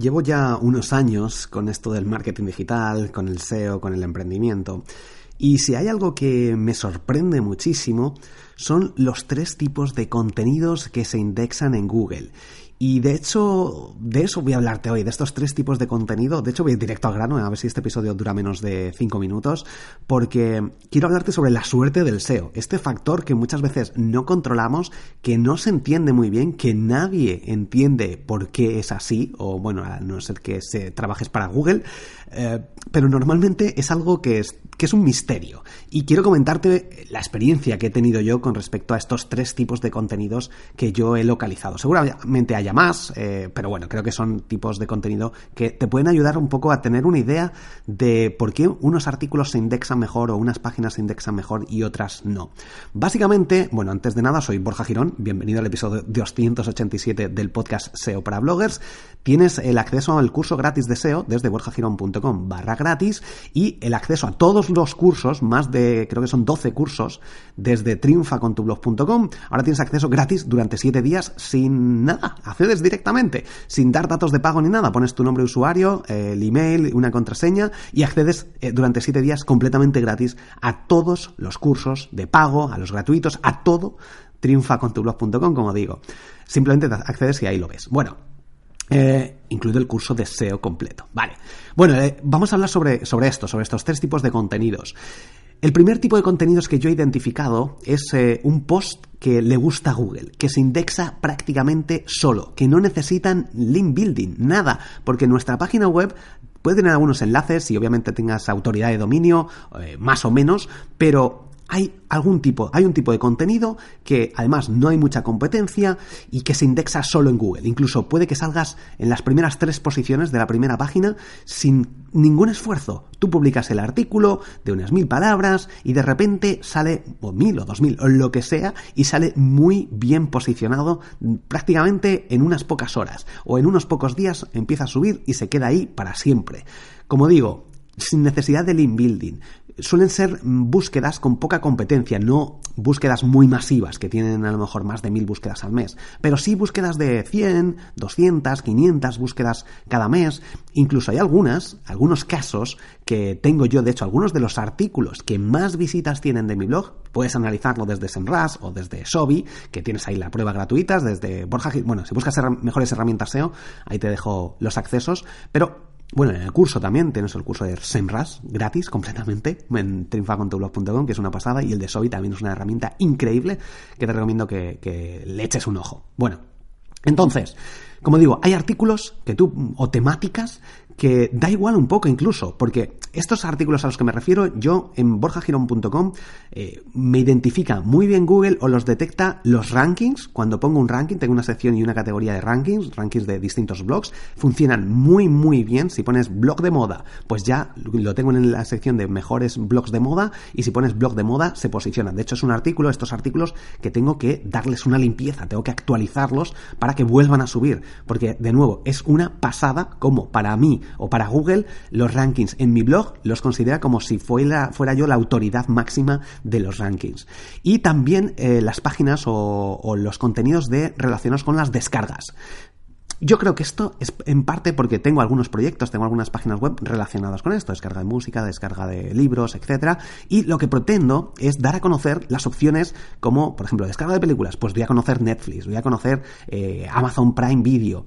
Llevo ya unos años con esto del marketing digital, con el SEO, con el emprendimiento. Y si hay algo que me sorprende muchísimo, son los tres tipos de contenidos que se indexan en Google. Y de hecho, de eso voy a hablarte hoy, de estos tres tipos de contenido. De hecho, voy directo al grano, a ver si este episodio dura menos de cinco minutos, porque quiero hablarte sobre la suerte del SEO. Este factor que muchas veces no controlamos, que no se entiende muy bien, que nadie entiende por qué es así, o bueno, a no ser que se trabajes para Google, eh, pero normalmente es algo que es, que es un misterio. Y quiero comentarte la experiencia que he tenido yo con respecto a estos tres tipos de contenidos que yo he localizado. Seguramente haya más, eh, pero bueno, creo que son tipos de contenido que te pueden ayudar un poco a tener una idea de por qué unos artículos se indexan mejor o unas páginas se indexan mejor y otras no. Básicamente, bueno, antes de nada, soy Borja Girón, bienvenido al episodio 287 del podcast SEO para bloggers. Tienes el acceso al curso gratis de SEO desde borjagirón.com barra gratis y el acceso a todos los cursos, más de, creo que son 12 cursos, desde triunfacontublog.com. Ahora tienes acceso gratis durante 7 días sin nada accedes directamente, sin dar datos de pago ni nada. Pones tu nombre de usuario, eh, el email, una contraseña y accedes eh, durante siete días completamente gratis a todos los cursos de pago, a los gratuitos, a todo triunfacontublog.com, como digo. Simplemente accedes y ahí lo ves. Bueno, eh, incluido el curso de SEO completo. Vale. Bueno, vamos a hablar sobre, sobre esto, sobre estos tres tipos de contenidos. El primer tipo de contenidos que yo he identificado es eh, un post que le gusta a Google, que se indexa prácticamente solo, que no necesitan link building, nada, porque nuestra página web puede tener algunos enlaces y obviamente tengas autoridad de dominio, eh, más o menos, pero hay algún tipo, hay un tipo de contenido que además no hay mucha competencia y que se indexa solo en Google. Incluso puede que salgas en las primeras tres posiciones de la primera página sin ningún esfuerzo. Tú publicas el artículo de unas mil palabras y de repente sale, o mil o dos mil, o lo que sea, y sale muy bien posicionado prácticamente en unas pocas horas. O en unos pocos días empieza a subir y se queda ahí para siempre. Como digo, sin necesidad de link building suelen ser búsquedas con poca competencia, no búsquedas muy masivas que tienen a lo mejor más de mil búsquedas al mes, pero sí búsquedas de 100, 200, 500 búsquedas cada mes. Incluso hay algunas, algunos casos que tengo yo, de hecho, algunos de los artículos que más visitas tienen de mi blog, puedes analizarlo desde Semrush o desde Sobi, que tienes ahí la prueba gratuita, desde Borja, bueno, si buscas mejores herramientas SEO, ahí te dejo los accesos, pero bueno, en el curso también tienes el curso de SEMrush gratis completamente en triunfacontublog.com, que es una pasada, y el de Sobi también es una herramienta increíble que te recomiendo que, que le eches un ojo. Bueno, entonces, como digo, hay artículos que tú, o temáticas que da igual un poco incluso, porque estos artículos a los que me refiero, yo en borjagirón.com eh, me identifica muy bien Google o los detecta los rankings. Cuando pongo un ranking, tengo una sección y una categoría de rankings, rankings de distintos blogs, funcionan muy, muy bien. Si pones blog de moda, pues ya lo tengo en la sección de mejores blogs de moda, y si pones blog de moda, se posiciona. De hecho, es un artículo, estos artículos que tengo que darles una limpieza, tengo que actualizarlos para que vuelvan a subir, porque de nuevo, es una pasada como para mí o para Google, los rankings en mi blog los considera como si fuera, fuera yo la autoridad máxima de los rankings. Y también eh, las páginas o, los contenidos de relacionados con las descargas. Yo creo que esto es en parte porque tengo algunos proyectos, tengo algunas páginas web relacionadas con esto, descarga de música, descarga de libros, etcétera, y lo que pretendo es dar a conocer las opciones como, por ejemplo, descarga de películas, pues voy a conocer Netflix, voy a conocer eh, Amazon Prime Video,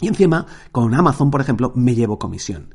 y encima, con Amazon, por ejemplo, me llevo comisión.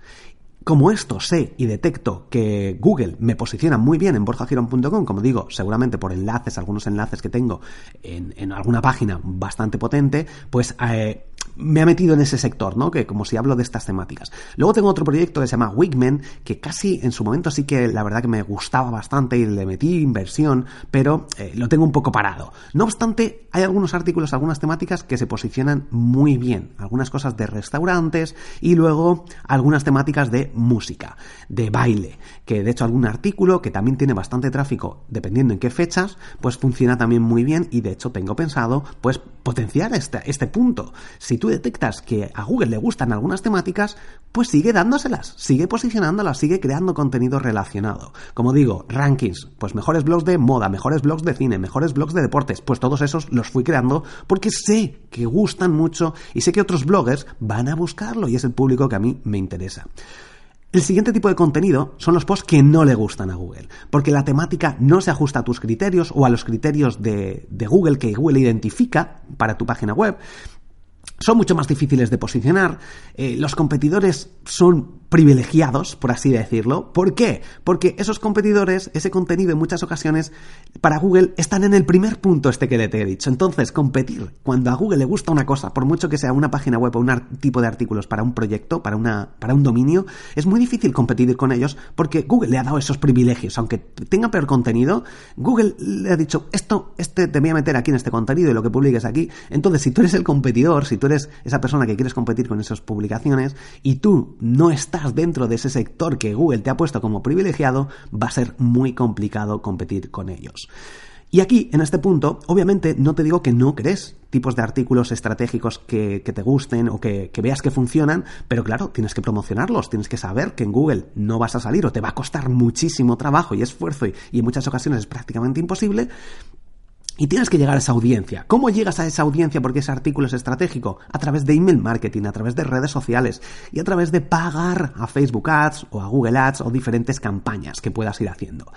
Como esto sé y detecto que Google me posiciona muy bien en borjagiron.com, como digo, seguramente por enlaces, algunos enlaces que tengo en, en alguna página bastante potente, pues eh, me ha metido en ese sector, ¿no? Que como si hablo de estas temáticas. Luego tengo otro proyecto que se llama Wigman, que casi en su momento sí que la verdad que me gustaba bastante y le metí inversión, pero eh, lo tengo un poco parado. No obstante, hay algunos artículos, algunas temáticas que se posicionan muy bien. Algunas cosas de restaurantes y luego algunas temáticas de música, de baile, que de hecho algún artículo que también tiene bastante tráfico, dependiendo en qué fechas, pues funciona también muy bien y de hecho tengo pensado pues potenciar este, este punto. Si tú detectas que a Google le gustan algunas temáticas, pues sigue dándoselas, sigue posicionándolas, sigue creando contenido relacionado. Como digo, rankings, pues mejores blogs de moda, mejores blogs de cine, mejores blogs de deportes, pues todos esos los fui creando porque sé que gustan mucho y sé que otros bloggers van a buscarlo y es el público que a mí me interesa. El siguiente tipo de contenido son los posts que no le gustan a Google, porque la temática no se ajusta a tus criterios o a los criterios de, de Google que Google identifica para tu página web son mucho más difíciles de posicionar, eh, los competidores son privilegiados, por así decirlo. ¿Por qué? Porque esos competidores, ese contenido en muchas ocasiones, para Google están en el primer punto este que te he dicho. Entonces, competir cuando a Google le gusta una cosa, por mucho que sea una página web o un tipo de artículos para un proyecto, para, una, para un dominio, es muy difícil competir con ellos porque Google le ha dado esos privilegios. Aunque tenga peor contenido, Google le ha dicho, esto, este te voy a meter aquí en este contenido y lo que publiques aquí. Entonces, si tú eres el competidor, si tú eres esa persona que quieres competir con esas publicaciones y tú no estás dentro de ese sector que Google te ha puesto como privilegiado, va a ser muy complicado competir con ellos. Y aquí, en este punto, obviamente no te digo que no crees tipos de artículos estratégicos que, te gusten o que, veas que funcionan, pero claro, tienes que promocionarlos, tienes que saber que en Google no vas a salir o te va a costar muchísimo trabajo y esfuerzo y en muchas ocasiones es prácticamente imposible, y tienes que llegar a esa audiencia. ¿Cómo llegas a esa audiencia porque ese artículo es estratégico? A través de email marketing, a través de redes sociales y a través de pagar a Facebook Ads o a Google Ads o diferentes campañas que puedas ir haciendo.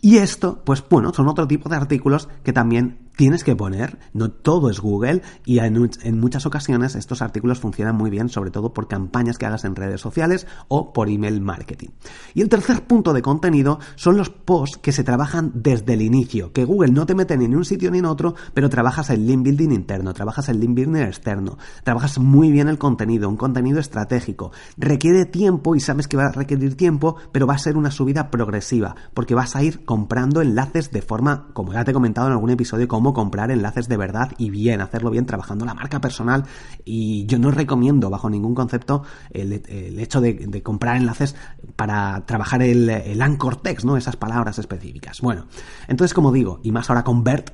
Y esto, pues bueno, son otro tipo de artículos que también tienes que poner, no todo es Google y en, muchas ocasiones estos artículos funcionan muy bien, sobre todo por campañas que hagas en redes sociales o por email marketing. Y el tercer punto de contenido son los posts que se trabajan desde el inicio, que Google no te mete ni en un sitio ni en otro, pero trabajas el link building interno, trabajas el link building externo, trabajas muy bien el contenido, un contenido estratégico, requiere tiempo y sabes que va a requerir tiempo, pero va a ser una subida progresiva, porque vas a ir comprando enlaces de forma, como ya te he comentado en algún episodio, como comprar enlaces de verdad y bien, hacerlo bien trabajando la marca personal. Y yo no recomiendo bajo ningún concepto el, hecho de, comprar enlaces para trabajar el, el anchor text, ¿no? Esas palabras específicas. Bueno, entonces como digo, y más ahora con BERT,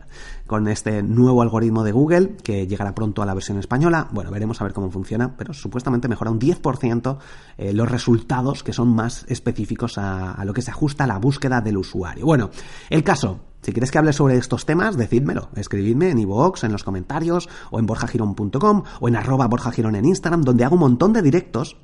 con este nuevo algoritmo de Google que llegará pronto a la versión española. Bueno, veremos a ver cómo funciona, pero supuestamente mejora un 10% eh, los resultados que son más específicos a, lo que se ajusta a la búsqueda del usuario. Bueno, el caso, si quieres que hable sobre estos temas, decídmelo. Escribidme en iVoox, en los comentarios, o en borjagirón.com, o en arroba borjagirón en Instagram, donde hago un montón de directos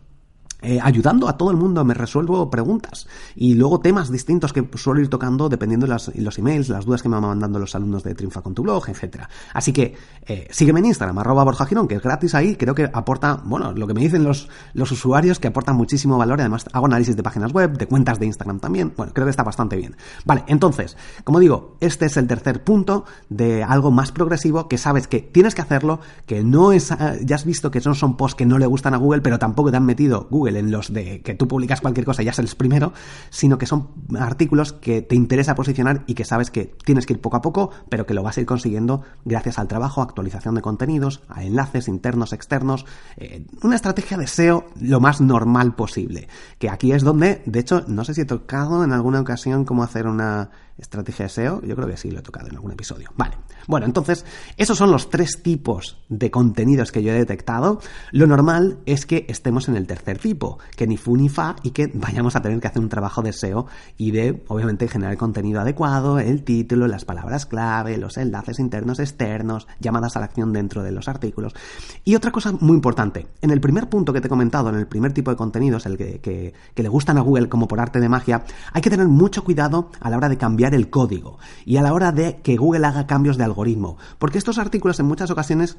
eh, ayudando a todo el mundo, me resuelvo preguntas y luego temas distintos que suelo ir tocando dependiendo de los emails, las dudas que me van mandando los alumnos de Triunfa con tu blog, etcétera. Así que eh, sígueme en Instagram, arroba Borja Girón, que es gratis ahí, creo que aporta, bueno, lo que me dicen los, los usuarios, que aporta muchísimo valor además hago análisis de páginas web, de cuentas de Instagram también, bueno, creo que está bastante bien. Vale, entonces, como digo, este es el tercer punto de algo más progresivo que sabes que tienes que hacerlo, que no es, eh, ya has visto que son posts que no le gustan a Google, pero tampoco te han metido Google en los de que tú publicas cualquier cosa y ya sales primero, sino que son artículos que te interesa posicionar y que sabes que tienes que ir poco a poco, pero que lo vas a ir consiguiendo gracias al trabajo, actualización de contenidos, a enlaces internos, externos, eh, una estrategia de SEO lo más normal posible. Que aquí es donde, de hecho, no sé si he tocado en alguna ocasión cómo hacer una estrategia de SEO, yo creo que sí lo he tocado en algún episodio. Vale. Bueno, entonces, esos son los tres tipos de contenidos que yo he detectado. Lo normal es que estemos en el tercer tipo, que ni fu ni fa y que vayamos a tener que hacer un trabajo de SEO y de, obviamente, generar contenido adecuado, el título, las palabras clave, los enlaces internos, externos, llamadas a la acción dentro de los artículos. Y otra cosa muy importante, en el primer punto que te he comentado, en el primer tipo de contenidos, el que, que, que le gustan a Google como por arte de magia, hay que tener mucho cuidado a la hora de cambiar el código y a la hora de que Google haga cambios de algoritmo, porque estos artículos en muchas ocasiones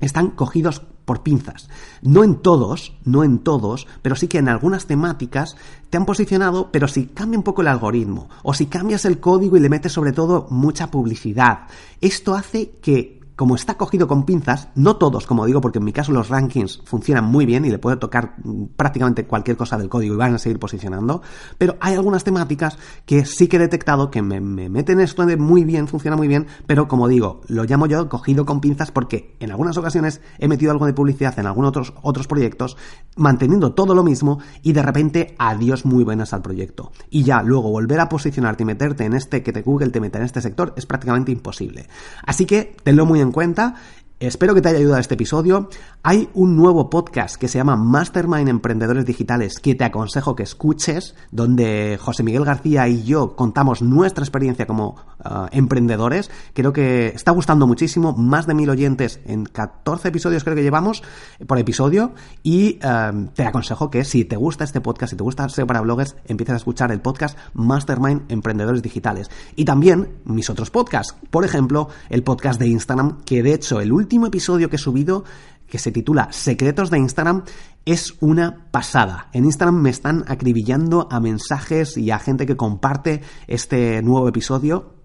están cogidos por pinzas. No en todos, no en todos, pero sí que en algunas temáticas te han posicionado, pero si cambia un poco el algoritmo, o si cambias el código y le metes sobre todo mucha publicidad, esto hace que como está cogido con pinzas, no todos, como digo, porque en mi caso los rankings funcionan muy bien y le puedo tocar prácticamente cualquier cosa del código y van a seguir posicionando, pero hay algunas temáticas que sí que he detectado que me, meten esto de muy bien, funciona muy bien, pero como digo, lo llamo yo cogido con pinzas porque en algunas ocasiones he metido algo de publicidad en algunos otros, otros proyectos, manteniendo todo lo mismo y de repente adiós muy buenas al proyecto. Y ya luego volver a posicionarte y meterte en este, que te Google te meta en este sector es prácticamente imposible. Así que tenlo muy en cuenta Espero que te haya ayudado este episodio. Hay un nuevo podcast que se llama Mastermind Emprendedores Digitales que te aconsejo que escuches, donde José Miguel García y yo contamos nuestra experiencia como uh, emprendedores. Creo que está gustando muchísimo, más de mil oyentes en 14 episodios creo que llevamos por episodio y uh, te aconsejo que si te gusta este podcast, si te gusta SEO para bloggers, empieces a escuchar el podcast Mastermind Emprendedores Digitales. Y también mis otros podcasts, por ejemplo, el podcast de Instagram, que de hecho el último episodio que he subido, que se titula Secretos de Instagram, es una pasada. En Instagram me están acribillando a mensajes y a gente que comparte este nuevo episodio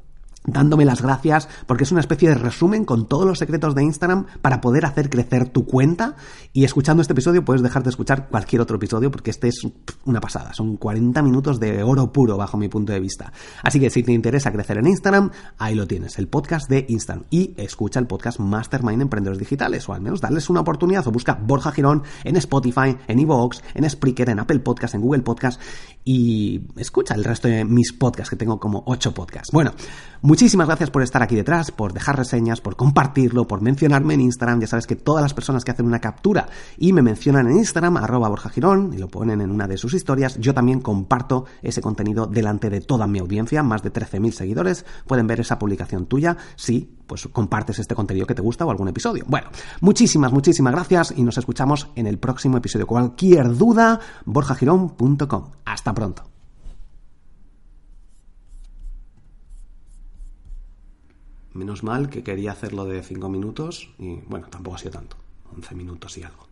dándome las gracias porque es una especie de resumen con todos los secretos de Instagram para poder hacer crecer tu cuenta y escuchando este episodio puedes dejar de escuchar cualquier otro episodio porque este es una pasada, son 40 minutos de oro puro bajo mi punto de vista. Así que si te interesa crecer en Instagram, ahí lo tienes, el podcast de Instagram y escucha el podcast Mastermind Emprendedores Digitales o al menos darles una oportunidad o busca Borja Girón en Spotify, en Evox, en Spreaker, en Apple Podcast, en Google Podcast y escucha el resto de mis podcasts que tengo como 8 podcasts. Bueno, Muchísimas gracias por estar aquí detrás, por dejar reseñas, por compartirlo, por mencionarme en Instagram. Ya sabes que todas las personas que hacen una captura y me mencionan en Instagram, arroba Borja Girón, y lo ponen en una de sus historias, yo también comparto ese contenido delante de toda mi audiencia, más de 13.000 seguidores. Pueden ver esa publicación tuya si pues compartes este contenido que te gusta o algún episodio. Bueno, muchísimas, muchísimas gracias y nos escuchamos en el próximo episodio. Cualquier duda, borjagirón.com. Hasta pronto. Menos mal que quería hacerlo de 5 minutos y bueno, tampoco ha sido tanto, 11 minutos y algo.